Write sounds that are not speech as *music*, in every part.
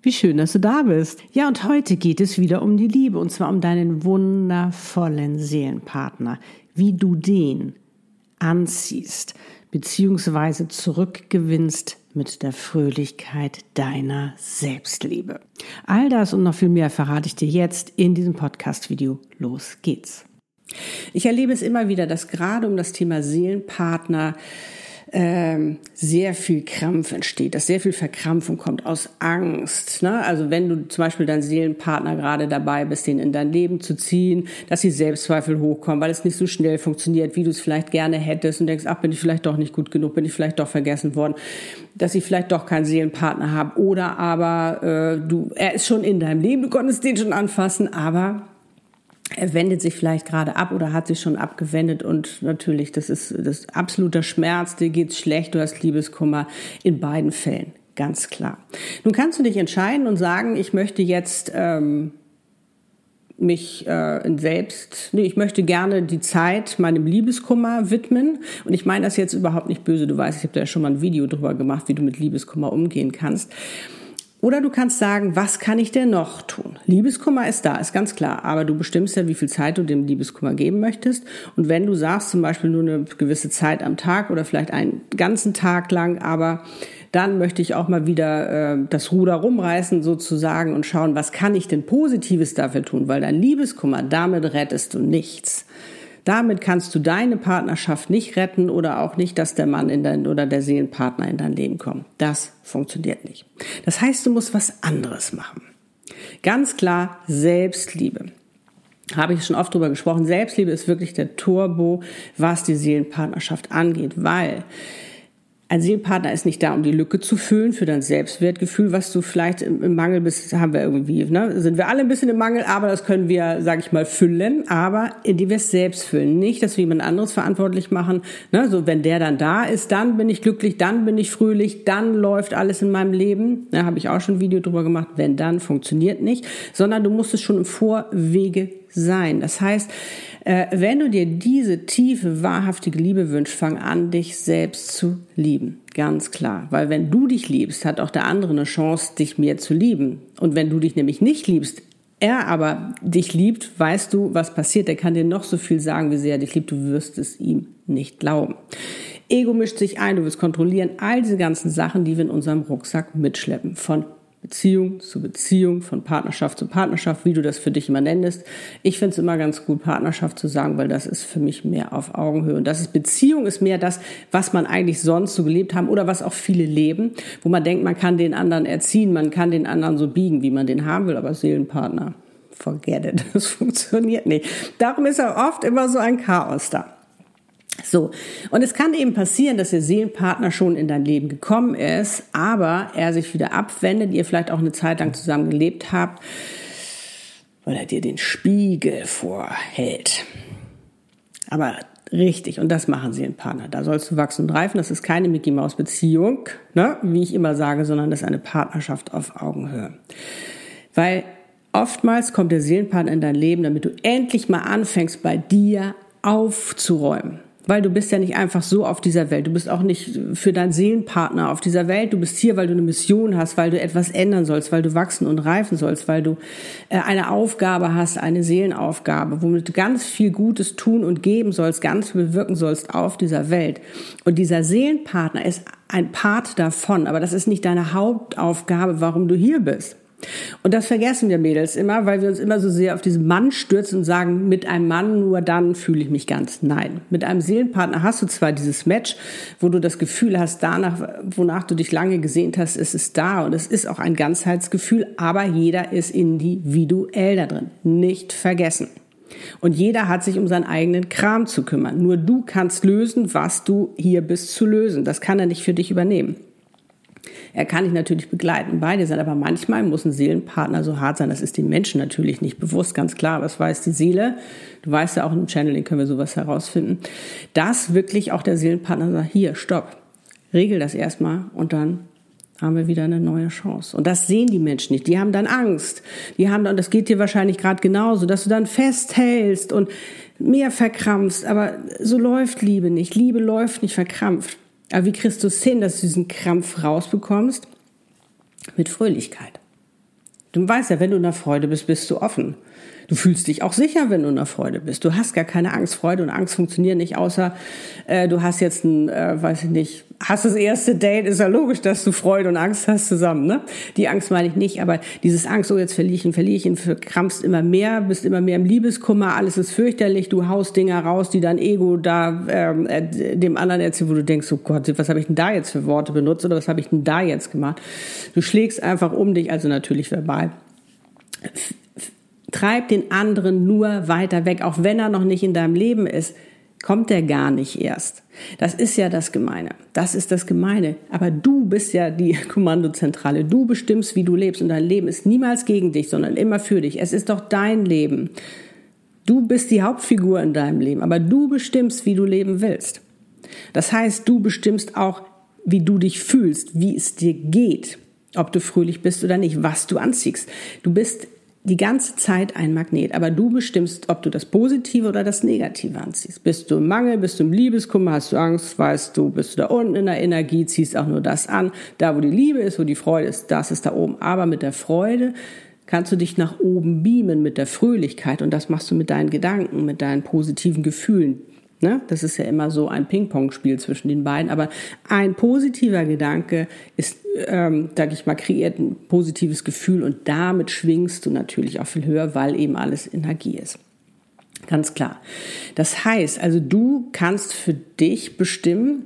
Wie schön, dass du da bist. Ja, und heute geht es wieder um die Liebe und zwar um deinen wundervollen Seelenpartner, wie du den anziehst beziehungsweise zurückgewinnst mit der Fröhlichkeit deiner Selbstliebe. All das und noch viel mehr verrate ich dir jetzt in diesem Podcast-Video. Los geht's. Ich erlebe es immer wieder, dass gerade um das Thema Seelenpartner ähm, sehr viel Krampf entsteht, dass sehr viel Verkrampfung kommt aus Angst. Ne? Also wenn du zum Beispiel deinen Seelenpartner gerade dabei bist, den in dein Leben zu ziehen, dass die Selbstzweifel hochkommen, weil es nicht so schnell funktioniert, wie du es vielleicht gerne hättest und denkst, ach, bin ich vielleicht doch nicht gut genug, bin ich vielleicht doch vergessen worden, dass ich vielleicht doch keinen Seelenpartner habe oder aber äh, du, er ist schon in deinem Leben, du konntest den schon anfassen, aber er wendet sich vielleicht gerade ab oder hat sich schon abgewendet und natürlich, das ist das absoluter Schmerz, dir geht's schlecht, du hast Liebeskummer in beiden Fällen, ganz klar. Nun kannst du dich entscheiden und sagen, ich möchte jetzt ähm, mich äh, in selbst, nee, ich möchte gerne die Zeit meinem Liebeskummer widmen und ich meine das jetzt überhaupt nicht böse, du weißt, ich habe da ja schon mal ein Video drüber gemacht, wie du mit Liebeskummer umgehen kannst. Oder du kannst sagen, was kann ich denn noch tun? Liebeskummer ist da, ist ganz klar, aber du bestimmst ja, wie viel Zeit du dem Liebeskummer geben möchtest. Und wenn du sagst, zum Beispiel nur eine gewisse Zeit am Tag oder vielleicht einen ganzen Tag lang, aber dann möchte ich auch mal wieder äh, das Ruder rumreißen sozusagen und schauen, was kann ich denn Positives dafür tun? Weil dein Liebeskummer, damit rettest du nichts. Damit kannst du deine Partnerschaft nicht retten oder auch nicht, dass der Mann in dein oder der Seelenpartner in dein Leben kommt. Das funktioniert nicht. Das heißt, du musst was anderes machen. Ganz klar Selbstliebe. Habe ich schon oft drüber gesprochen. Selbstliebe ist wirklich der Turbo, was die Seelenpartnerschaft angeht, weil ein Seelenpartner ist nicht da, um die Lücke zu füllen für dein Selbstwertgefühl, was du vielleicht im, Mangel bist, haben wir irgendwie, ne? sind wir alle ein bisschen im Mangel, aber das können wir, sage ich mal, füllen, aber indem wir es selbst füllen, nicht, dass wir jemand anderes verantwortlich machen, ne? so wenn der dann da ist, dann bin ich glücklich, dann bin ich fröhlich, dann läuft alles in meinem Leben, da habe ich auch schon ein Video drüber gemacht, wenn dann funktioniert nicht, sondern du musst es schon im Vorwege sein. Das heißt, äh, wenn du dir diese tiefe, wahrhaftige Liebe wünschst, fang an, dich selbst zu lieben. Ganz klar. Weil wenn du dich liebst, hat auch der andere eine Chance, dich mehr zu lieben. Und wenn du dich nämlich nicht liebst, er aber dich liebt, weißt du, was passiert. Er kann dir noch so viel sagen, wie sehr er dich liebt. Du wirst es ihm nicht glauben. Ego mischt sich ein, du willst kontrollieren. All diese ganzen Sachen, die wir in unserem Rucksack mitschleppen. Von Beziehung zu Beziehung, von Partnerschaft zu Partnerschaft, wie du das für dich immer nennst. Ich finde es immer ganz gut, Partnerschaft zu sagen, weil das ist für mich mehr auf Augenhöhe. Und das ist Beziehung ist mehr das, was man eigentlich sonst so gelebt haben oder was auch viele leben, wo man denkt, man kann den anderen erziehen, man kann den anderen so biegen, wie man den haben will, aber Seelenpartner, forget it, *laughs* das funktioniert nicht. Darum ist ja oft immer so ein Chaos da. So, und es kann eben passieren, dass der Seelenpartner schon in dein Leben gekommen ist, aber er sich wieder abwendet, ihr vielleicht auch eine Zeit lang zusammen gelebt habt, weil er dir den Spiegel vorhält. Aber richtig, und das machen Seelenpartner. Da sollst du wachsen und reifen. Das ist keine Mickey Maus Beziehung, ne, wie ich immer sage, sondern das ist eine Partnerschaft auf Augenhöhe. Weil oftmals kommt der Seelenpartner in dein Leben, damit du endlich mal anfängst, bei dir aufzuräumen weil du bist ja nicht einfach so auf dieser Welt. Du bist auch nicht für deinen Seelenpartner auf dieser Welt. Du bist hier, weil du eine Mission hast, weil du etwas ändern sollst, weil du wachsen und reifen sollst, weil du äh, eine Aufgabe hast, eine Seelenaufgabe, womit du ganz viel Gutes tun und geben sollst, ganz viel bewirken sollst auf dieser Welt. Und dieser Seelenpartner ist ein Part davon, aber das ist nicht deine Hauptaufgabe, warum du hier bist. Und das vergessen wir Mädels immer, weil wir uns immer so sehr auf diesen Mann stürzen und sagen, mit einem Mann nur dann fühle ich mich ganz. Nein, mit einem Seelenpartner hast du zwar dieses Match, wo du das Gefühl hast, danach, wonach du dich lange gesehnt hast, ist es da und es ist auch ein Ganzheitsgefühl, aber jeder ist individuell da drin. Nicht vergessen. Und jeder hat sich um seinen eigenen Kram zu kümmern. Nur du kannst lösen, was du hier bist zu lösen. Das kann er nicht für dich übernehmen. Er kann dich natürlich begleiten, bei dir sein, aber manchmal muss ein Seelenpartner so hart sein, das ist dem Menschen natürlich nicht bewusst, ganz klar, was weiß die Seele, du weißt ja auch im Channeling können wir sowas herausfinden, dass wirklich auch der Seelenpartner sagt, hier, stopp, regel das erstmal und dann haben wir wieder eine neue Chance. Und das sehen die Menschen nicht. Die haben dann Angst. Die haben dann, das geht dir wahrscheinlich gerade genauso, dass du dann festhältst und mehr verkrampfst. Aber so läuft Liebe nicht. Liebe läuft nicht verkrampft. Aber wie kriegst du es hin, dass du diesen Krampf rausbekommst? Mit Fröhlichkeit. Du weißt ja, wenn du in der Freude bist, bist du offen. Du fühlst dich auch sicher, wenn du in der Freude bist. Du hast gar keine Angst. Freude und Angst funktionieren nicht, außer äh, du hast jetzt ein, äh, weiß ich nicht, hast das erste Date, ist ja logisch, dass du Freude und Angst hast zusammen. Ne? Die Angst meine ich nicht, aber dieses Angst, oh jetzt verliere ich ihn, verliere ich ihn, verkrampfst immer mehr, bist immer mehr im Liebeskummer, alles ist fürchterlich, du haust Dinger raus, die dein Ego da ähm, äh, dem anderen erzählt, wo du denkst, oh Gott, was habe ich denn da jetzt für Worte benutzt oder was habe ich denn da jetzt gemacht? Du schlägst einfach um dich, also natürlich verbal treib den anderen nur weiter weg, auch wenn er noch nicht in deinem Leben ist, kommt er gar nicht erst. Das ist ja das Gemeine. Das ist das Gemeine. Aber du bist ja die *laughs* Kommandozentrale. Du bestimmst, wie du lebst. Und dein Leben ist niemals gegen dich, sondern immer für dich. Es ist doch dein Leben. Du bist die Hauptfigur in deinem Leben. Aber du bestimmst, wie du leben willst. Das heißt, du bestimmst auch, wie du dich fühlst, wie es dir geht. Ob du fröhlich bist oder nicht, was du anziehst. Du bist die ganze Zeit ein Magnet, aber du bestimmst, ob du das Positive oder das Negative anziehst. Bist du im Mangel, bist du im Liebeskummer, hast du Angst, weißt du, bist du da unten in der Energie, ziehst auch nur das an. Da, wo die Liebe ist, wo die Freude ist, das ist da oben. Aber mit der Freude kannst du dich nach oben beamen mit der Fröhlichkeit und das machst du mit deinen Gedanken, mit deinen positiven Gefühlen. Ne? Das ist ja immer so ein Ping-Pong-Spiel zwischen den beiden. Aber ein positiver Gedanke ist, ähm, sag ich mal, kreiert ein positives Gefühl und damit schwingst du natürlich auch viel höher, weil eben alles Energie ist. Ganz klar. Das heißt, also du kannst für dich bestimmen,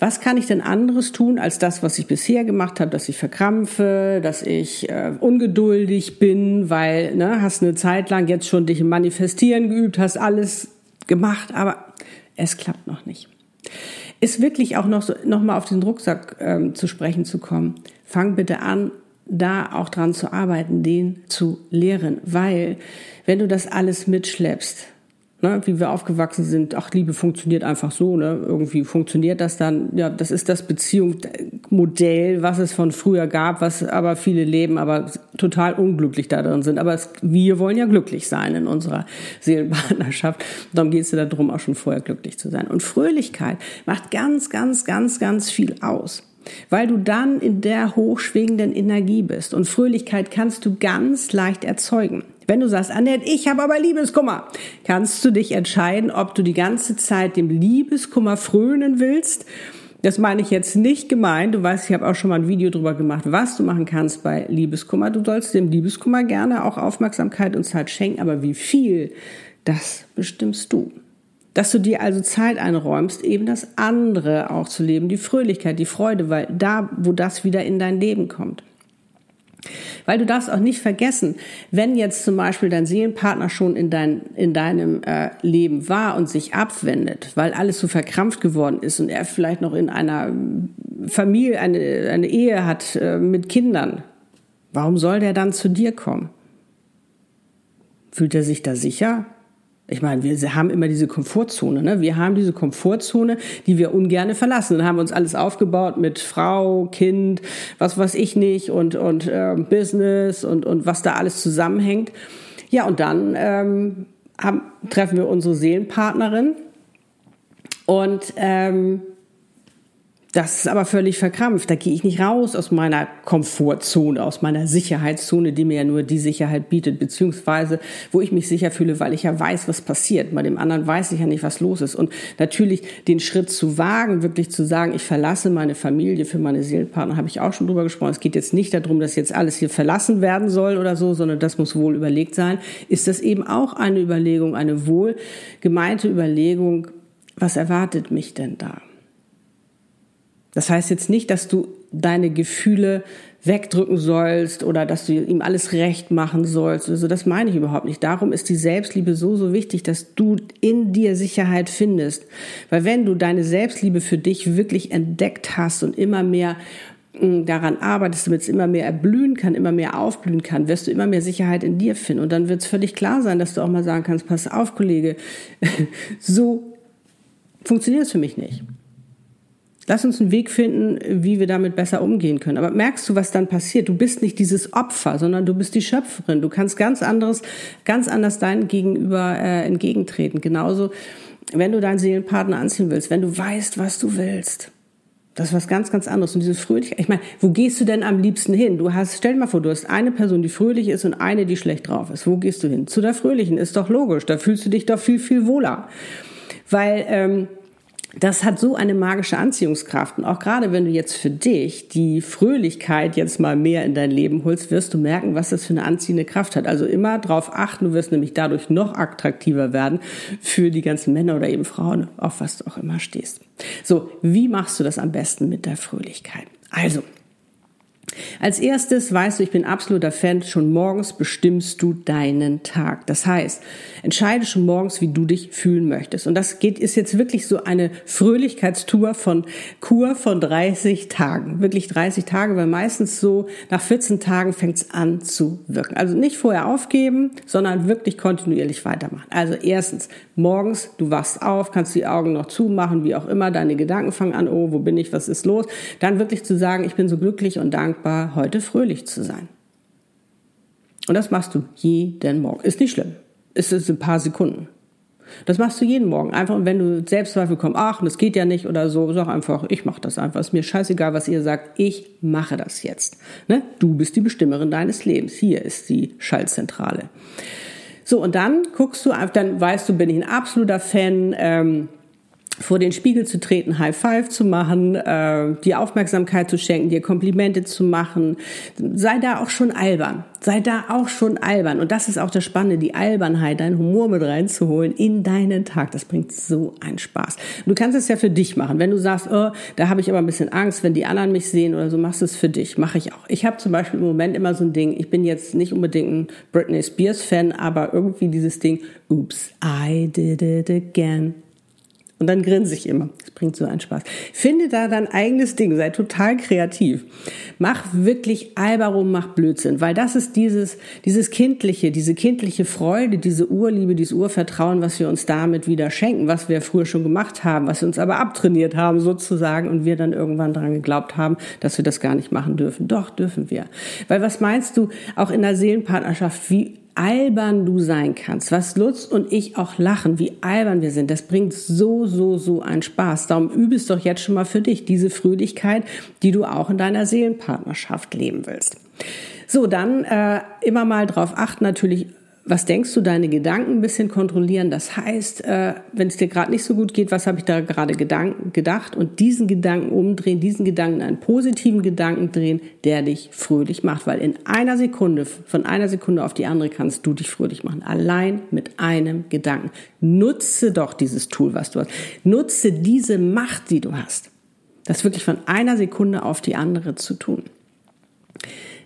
was kann ich denn anderes tun als das, was ich bisher gemacht habe, dass ich verkrampfe, dass ich äh, ungeduldig bin, weil ne, hast eine Zeit lang jetzt schon dich im Manifestieren geübt, hast alles gemacht, aber es klappt noch nicht. Ist wirklich auch noch, so, noch mal auf den Rucksack ähm, zu sprechen zu kommen. Fang bitte an, da auch dran zu arbeiten, den zu lehren, weil wenn du das alles mitschleppst, ne, wie wir aufgewachsen sind, ach, Liebe funktioniert einfach so, ne, irgendwie funktioniert das dann, ja, das ist das Beziehungsmodell, was es von früher gab, was aber viele leben, aber total unglücklich da drin sind. Aber es, wir wollen ja glücklich sein in unserer Seelenpartnerschaft. Darum geht es ja darum, auch schon vorher glücklich zu sein. Und Fröhlichkeit macht ganz, ganz, ganz, ganz viel aus weil du dann in der hochschwingenden Energie bist. Und Fröhlichkeit kannst du ganz leicht erzeugen. Wenn du sagst, Annette, ich habe aber Liebeskummer, kannst du dich entscheiden, ob du die ganze Zeit dem Liebeskummer frönen willst. Das meine ich jetzt nicht gemeint. Du weißt, ich habe auch schon mal ein Video drüber gemacht, was du machen kannst bei Liebeskummer. Du sollst dem Liebeskummer gerne auch Aufmerksamkeit und Zeit schenken, aber wie viel, das bestimmst du. Dass du dir also Zeit einräumst, eben das andere auch zu leben, die Fröhlichkeit, die Freude, weil da, wo das wieder in dein Leben kommt. Weil du darfst auch nicht vergessen, wenn jetzt zum Beispiel dein Seelenpartner schon in, dein, in deinem äh, Leben war und sich abwendet, weil alles so verkrampft geworden ist und er vielleicht noch in einer Familie, eine, eine Ehe hat äh, mit Kindern, warum soll der dann zu dir kommen? Fühlt er sich da sicher? Ich meine, wir haben immer diese Komfortzone. Ne? Wir haben diese Komfortzone, die wir ungerne verlassen. Dann haben wir uns alles aufgebaut mit Frau, Kind, was weiß ich nicht und und äh, Business und und was da alles zusammenhängt. Ja, und dann ähm, haben, treffen wir unsere Seelenpartnerin und ähm, das ist aber völlig verkrampft. Da gehe ich nicht raus aus meiner Komfortzone, aus meiner Sicherheitszone, die mir ja nur die Sicherheit bietet, beziehungsweise wo ich mich sicher fühle, weil ich ja weiß, was passiert. Bei dem anderen weiß ich ja nicht, was los ist. Und natürlich den Schritt zu wagen, wirklich zu sagen, ich verlasse meine Familie für meine Seelenpartner, habe ich auch schon drüber gesprochen. Es geht jetzt nicht darum, dass jetzt alles hier verlassen werden soll oder so, sondern das muss wohl überlegt sein. Ist das eben auch eine Überlegung, eine wohl gemeinte Überlegung, was erwartet mich denn da? Das heißt jetzt nicht, dass du deine Gefühle wegdrücken sollst oder dass du ihm alles recht machen sollst. Also das meine ich überhaupt nicht. Darum ist die Selbstliebe so, so wichtig, dass du in dir Sicherheit findest. Weil wenn du deine Selbstliebe für dich wirklich entdeckt hast und immer mehr mm, daran arbeitest, damit es immer mehr erblühen kann, immer mehr aufblühen kann, wirst du immer mehr Sicherheit in dir finden. Und dann wird es völlig klar sein, dass du auch mal sagen kannst, pass auf, Kollege, *laughs* so funktioniert es für mich nicht. Lass uns einen Weg finden, wie wir damit besser umgehen können. Aber merkst du, was dann passiert? Du bist nicht dieses Opfer, sondern du bist die Schöpferin. Du kannst ganz anderes, ganz anders deinem Gegenüber äh, entgegentreten. Genauso, wenn du deinen Seelenpartner anziehen willst, wenn du weißt, was du willst. Das ist was ganz, ganz anderes. Und diese Fröhlichkeit, ich meine, wo gehst du denn am liebsten hin? Du hast, stell dir mal vor, du hast eine Person, die fröhlich ist und eine, die schlecht drauf ist. Wo gehst du hin? Zu der Fröhlichen, ist doch logisch. Da fühlst du dich doch viel, viel wohler. Weil, ähm, das hat so eine magische Anziehungskraft. Und auch gerade wenn du jetzt für dich die Fröhlichkeit jetzt mal mehr in dein Leben holst, wirst du merken, was das für eine anziehende Kraft hat. Also immer darauf achten, du wirst nämlich dadurch noch attraktiver werden für die ganzen Männer oder eben Frauen, auf was du auch immer stehst. So, wie machst du das am besten mit der Fröhlichkeit? Also, als erstes weißt du, ich bin absoluter Fan, schon morgens bestimmst du deinen Tag. Das heißt, entscheide schon morgens, wie du dich fühlen möchtest. Und das geht, ist jetzt wirklich so eine Fröhlichkeitstour von Kur von 30 Tagen. Wirklich 30 Tage, weil meistens so nach 14 Tagen fängt es an zu wirken. Also nicht vorher aufgeben, sondern wirklich kontinuierlich weitermachen. Also erstens, morgens, du wachst auf, kannst die Augen noch zumachen, wie auch immer, deine Gedanken fangen an, oh, wo bin ich, was ist los? Dann wirklich zu sagen, ich bin so glücklich und dankbar dankbar, heute fröhlich zu sein. Und das machst du jeden Morgen. Ist nicht schlimm. Es ist ein paar Sekunden. Das machst du jeden Morgen. Einfach, wenn du Selbstzweifel kommst, ach, das geht ja nicht oder so, sag einfach, ich mache das einfach. Ist mir scheißegal, was ihr sagt. Ich mache das jetzt. Ne? Du bist die Bestimmerin deines Lebens. Hier ist die Schaltzentrale. So, und dann guckst du, dann weißt du, bin ich ein absoluter Fan, ähm, vor den Spiegel zu treten, High Five zu machen, äh, dir Aufmerksamkeit zu schenken, dir Komplimente zu machen. Sei da auch schon albern. Sei da auch schon albern. Und das ist auch das Spannende, die Albernheit, deinen Humor mit reinzuholen in deinen Tag. Das bringt so einen Spaß. du kannst es ja für dich machen. Wenn du sagst, oh, da habe ich aber ein bisschen Angst, wenn die anderen mich sehen oder so, machst du es für dich. Mache ich auch. Ich habe zum Beispiel im Moment immer so ein Ding, ich bin jetzt nicht unbedingt ein Britney Spears Fan, aber irgendwie dieses Ding, oops, I did it again. Und dann grinse ich immer. Das bringt so einen Spaß. Finde da dein eigenes Ding, sei total kreativ. Mach wirklich Albarum, mach Blödsinn, weil das ist dieses, dieses kindliche, diese kindliche Freude, diese Urliebe, dieses Urvertrauen, was wir uns damit wieder schenken, was wir früher schon gemacht haben, was wir uns aber abtrainiert haben sozusagen und wir dann irgendwann daran geglaubt haben, dass wir das gar nicht machen dürfen. Doch, dürfen wir. Weil was meinst du, auch in der Seelenpartnerschaft, wie albern du sein kannst, was Lutz und ich auch lachen, wie albern wir sind, das bringt so, so, so einen Spaß. Darum übe es doch jetzt schon mal für dich, diese Fröhlichkeit, die du auch in deiner Seelenpartnerschaft leben willst. So, dann äh, immer mal drauf achten, natürlich was denkst du, deine Gedanken ein bisschen kontrollieren. Das heißt, äh, wenn es dir gerade nicht so gut geht, was habe ich da gerade gedacht und diesen Gedanken umdrehen, diesen Gedanken in einen positiven Gedanken drehen, der dich fröhlich macht, weil in einer Sekunde, von einer Sekunde auf die andere kannst du dich fröhlich machen, allein mit einem Gedanken. Nutze doch dieses Tool, was du hast. Nutze diese Macht, die du hast. Das wirklich von einer Sekunde auf die andere zu tun.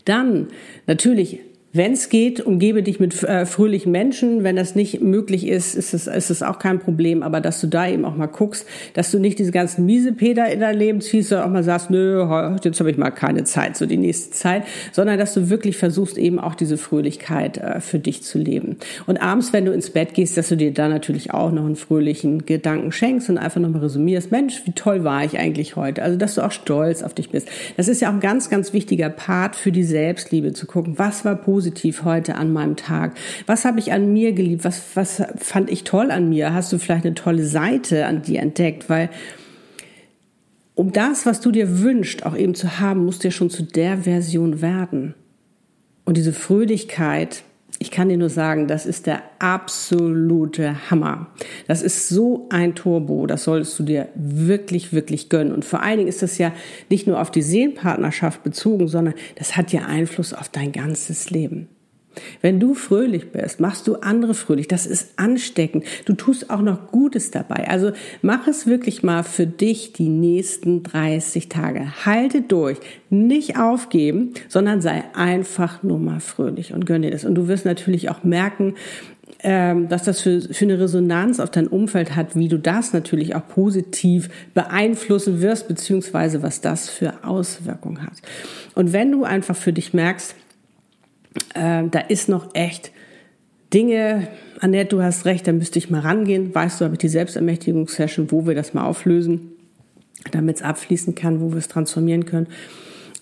Dann natürlich wenn es geht, umgebe dich mit äh, fröhlichen Menschen. Wenn das nicht möglich ist, ist es, ist es auch kein Problem. Aber dass du da eben auch mal guckst, dass du nicht diese ganzen Miesepeter in dein Leben ziehst, sondern auch mal sagst, nö, jetzt habe ich mal keine Zeit, so die nächste Zeit, sondern dass du wirklich versuchst, eben auch diese Fröhlichkeit äh, für dich zu leben. Und abends, wenn du ins Bett gehst, dass du dir da natürlich auch noch einen fröhlichen Gedanken schenkst und einfach nochmal resümierst, Mensch, wie toll war ich eigentlich heute? Also, dass du auch stolz auf dich bist. Das ist ja auch ein ganz, ganz wichtiger Part für die Selbstliebe, zu gucken, was war positiv positiv heute an meinem Tag? Was habe ich an mir geliebt? Was, was fand ich toll an mir? Hast du vielleicht eine tolle Seite an dir entdeckt? Weil um das, was du dir wünschst, auch eben zu haben, musst du ja schon zu der Version werden. Und diese Fröhlichkeit, ich kann dir nur sagen, das ist der absolute Hammer. Das ist so ein Turbo, das solltest du dir wirklich, wirklich gönnen. Und vor allen Dingen ist das ja nicht nur auf die Seelenpartnerschaft bezogen, sondern das hat ja Einfluss auf dein ganzes Leben. Wenn du fröhlich bist, machst du andere fröhlich. Das ist ansteckend. Du tust auch noch Gutes dabei. Also mach es wirklich mal für dich die nächsten 30 Tage. Halte durch. Nicht aufgeben, sondern sei einfach nur mal fröhlich und gönn dir das. Und du wirst natürlich auch merken, ähm, was das für, für eine Resonanz auf dein Umfeld hat, wie du das natürlich auch positiv beeinflussen wirst, beziehungsweise was das für Auswirkungen hat. Und wenn du einfach für dich merkst, äh, da ist noch echt Dinge, Annette, du hast recht, da müsste ich mal rangehen. Weißt du, habe ich die Selbstermächtigungssession, wo wir das mal auflösen, damit es abfließen kann, wo wir es transformieren können.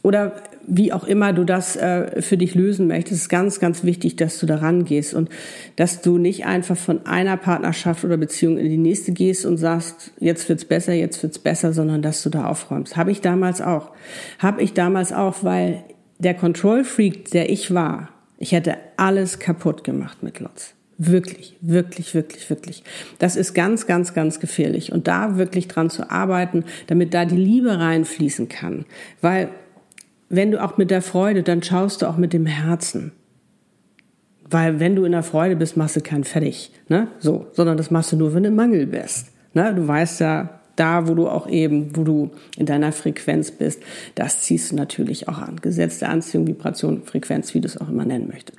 Oder wie auch immer du das äh, für dich lösen möchtest, ist ganz, ganz wichtig, dass du da rangehst und dass du nicht einfach von einer Partnerschaft oder Beziehung in die nächste gehst und sagst, jetzt wird's besser, jetzt wird's besser, sondern dass du da aufräumst. Habe ich damals auch. Habe ich damals auch, weil der Control Freak, der ich war, ich hätte alles kaputt gemacht mit Lotz. Wirklich, wirklich, wirklich, wirklich. Das ist ganz, ganz, ganz gefährlich. Und da wirklich dran zu arbeiten, damit da die Liebe reinfließen kann. Weil wenn du auch mit der Freude, dann schaust du auch mit dem Herzen. Weil wenn du in der Freude bist, machst du keinen fertig, ne? So, sondern das machst du nur, wenn du im Mangel bist. Ne? Du weißt ja, da, wo du auch eben, wo du in deiner Frequenz bist, das ziehst du natürlich auch an. Gesetz der Anziehung, Vibration, Frequenz, wie du es auch immer nennen möchtest.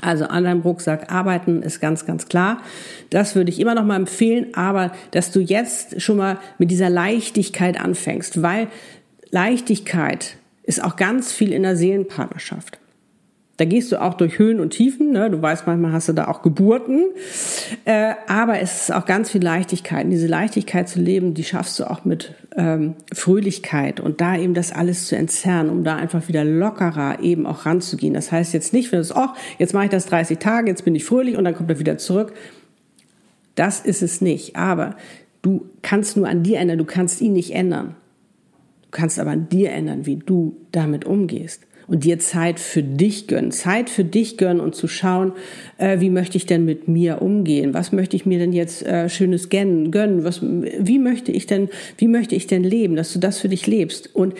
Also an deinem Rucksack arbeiten ist ganz, ganz klar. Das würde ich immer noch mal empfehlen, aber dass du jetzt schon mal mit dieser Leichtigkeit anfängst, weil Leichtigkeit ist auch ganz viel in der Seelenpartnerschaft. Da gehst du auch durch Höhen und Tiefen. Ne? Du weißt, manchmal hast du da auch Geburten. Äh, aber es ist auch ganz viel Leichtigkeit. Und diese Leichtigkeit zu leben, die schaffst du auch mit ähm, Fröhlichkeit und da eben das alles zu entzerren, um da einfach wieder lockerer eben auch ranzugehen. Das heißt jetzt nicht, wenn du sagst, oh, jetzt mache ich das 30 Tage, jetzt bin ich fröhlich und dann kommt er wieder zurück. Das ist es nicht. Aber du kannst nur an dir ändern, du kannst ihn nicht ändern. Du kannst aber an dir ändern, wie du damit umgehst und dir Zeit für dich gönnen. Zeit für dich gönnen und zu schauen, äh, wie möchte ich denn mit mir umgehen? Was möchte ich mir denn jetzt äh, Schönes gönnen? gönnen? Was, wie möchte ich denn, wie möchte ich denn leben, dass du das für dich lebst? Und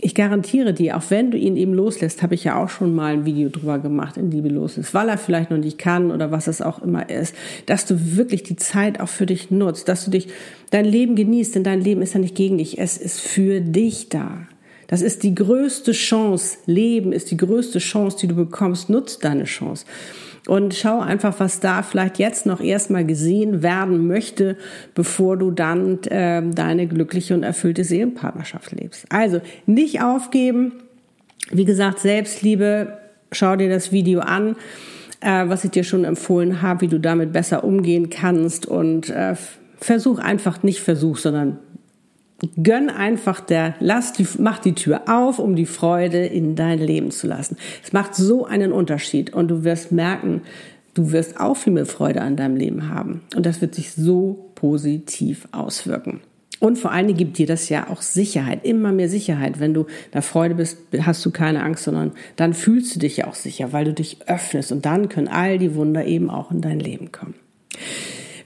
ich garantiere dir, auch wenn du ihn eben loslässt, habe ich ja auch schon mal ein Video drüber gemacht, in Liebe los ist, weil er vielleicht noch nicht kann oder was es auch immer ist, dass du wirklich die Zeit auch für dich nutzt, dass du dich dein Leben genießt, denn dein Leben ist ja nicht gegen dich, es ist für dich da. Das ist die größte Chance. Leben ist die größte Chance, die du bekommst. Nutzt deine Chance. Und schau einfach, was da vielleicht jetzt noch erstmal gesehen werden möchte, bevor du dann äh, deine glückliche und erfüllte Seelenpartnerschaft lebst. Also nicht aufgeben. Wie gesagt, Selbstliebe, schau dir das Video an, äh, was ich dir schon empfohlen habe, wie du damit besser umgehen kannst und äh, versuch einfach nicht versuch, sondern Gönn einfach der, lass die, mach die Tür auf, um die Freude in dein Leben zu lassen. Es macht so einen Unterschied und du wirst merken, du wirst auch viel mehr Freude an deinem Leben haben. Und das wird sich so positiv auswirken. Und vor allen Dingen gibt dir das ja auch Sicherheit, immer mehr Sicherheit. Wenn du da Freude bist, hast du keine Angst, sondern dann fühlst du dich ja auch sicher, weil du dich öffnest und dann können all die Wunder eben auch in dein Leben kommen.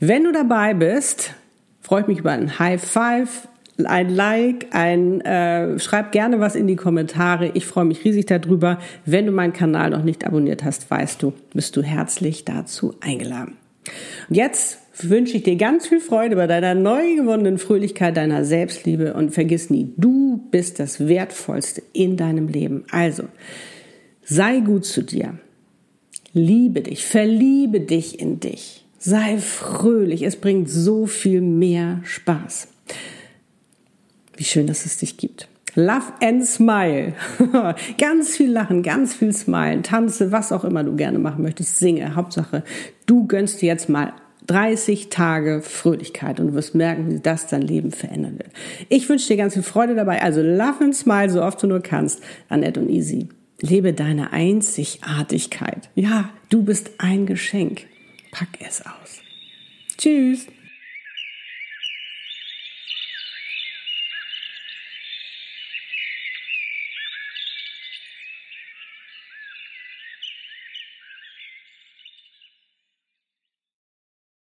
Wenn du dabei bist, freut mich über ein High Five, ein Like, ein äh, schreib gerne was in die Kommentare. Ich freue mich riesig darüber. Wenn du meinen Kanal noch nicht abonniert hast, weißt du, bist du herzlich dazu eingeladen. Und jetzt wünsche ich dir ganz viel Freude bei deiner neu gewonnenen Fröhlichkeit, deiner Selbstliebe und vergiss nie, du bist das Wertvollste in deinem Leben. Also, sei gut zu dir. Liebe dich, verliebe dich in dich. Sei fröhlich, es bringt so viel mehr Spaß. Wie schön, dass es dich gibt. Love and Smile. *laughs* ganz viel Lachen, ganz viel Smilen, tanze, was auch immer du gerne machen möchtest, singe. Hauptsache, du gönnst dir jetzt mal 30 Tage Fröhlichkeit und du wirst merken, wie das dein Leben verändern wird. Ich wünsche dir ganz viel Freude dabei. Also love and smile, so oft du nur kannst. Annette und Easy. Lebe deine Einzigartigkeit. Ja, du bist ein Geschenk. Pack es aus. Tschüss.